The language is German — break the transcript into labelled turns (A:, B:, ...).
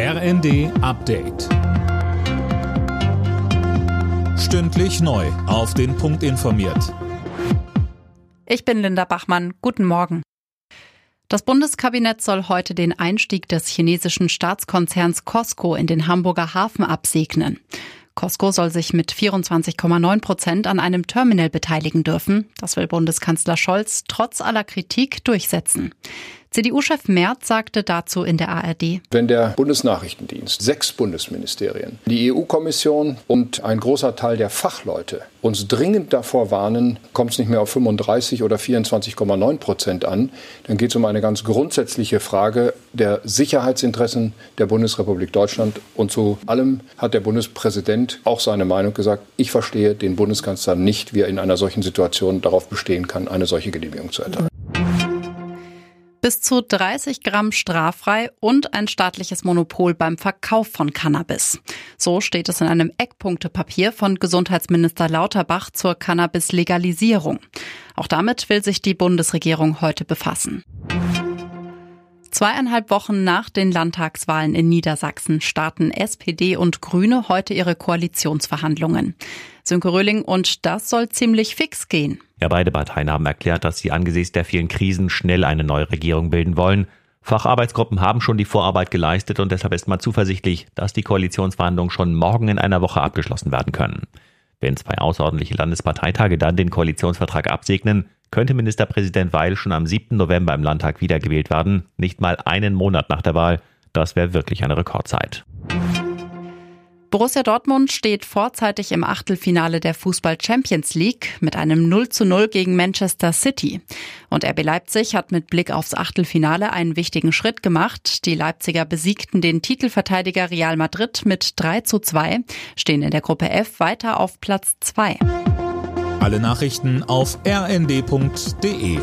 A: RND Update. Stündlich neu. Auf den Punkt informiert.
B: Ich bin Linda Bachmann. Guten Morgen. Das Bundeskabinett soll heute den Einstieg des chinesischen Staatskonzerns Costco in den Hamburger Hafen absegnen. Costco soll sich mit 24,9 Prozent an einem Terminal beteiligen dürfen. Das will Bundeskanzler Scholz trotz aller Kritik durchsetzen. CDU-Chef Merz sagte dazu in der ARD.
C: Wenn der Bundesnachrichtendienst, sechs Bundesministerien, die EU-Kommission und ein großer Teil der Fachleute uns dringend davor warnen, kommt es nicht mehr auf 35 oder 24,9 Prozent an, dann geht es um eine ganz grundsätzliche Frage der Sicherheitsinteressen der Bundesrepublik Deutschland. Und zu allem hat der Bundespräsident auch seine Meinung gesagt. Ich verstehe den Bundeskanzler nicht, wie er in einer solchen Situation darauf bestehen kann, eine solche Genehmigung zu erteilen
B: bis zu 30 Gramm straffrei und ein staatliches Monopol beim Verkauf von Cannabis. So steht es in einem Eckpunktepapier von Gesundheitsminister Lauterbach zur Cannabis-Legalisierung. Auch damit will sich die Bundesregierung heute befassen. Zweieinhalb Wochen nach den Landtagswahlen in Niedersachsen starten SPD und Grüne heute ihre Koalitionsverhandlungen. Sönke Röhling, und das soll ziemlich fix gehen.
D: Ja, beide Parteien haben erklärt, dass sie angesichts der vielen Krisen schnell eine neue Regierung bilden wollen. Facharbeitsgruppen haben schon die Vorarbeit geleistet und deshalb ist man zuversichtlich, dass die Koalitionsverhandlungen schon morgen in einer Woche abgeschlossen werden können. Wenn zwei außerordentliche Landesparteitage dann den Koalitionsvertrag absegnen, könnte Ministerpräsident Weil schon am 7. November im Landtag wiedergewählt werden, nicht mal einen Monat nach der Wahl. Das wäre wirklich eine Rekordzeit.
B: Borussia Dortmund steht vorzeitig im Achtelfinale der Fußball Champions League mit einem 0 zu 0 gegen Manchester City. Und RB Leipzig hat mit Blick aufs Achtelfinale einen wichtigen Schritt gemacht. Die Leipziger besiegten den Titelverteidiger Real Madrid mit 3 zu 2, stehen in der Gruppe F weiter auf Platz 2.
A: Alle Nachrichten auf rnd.de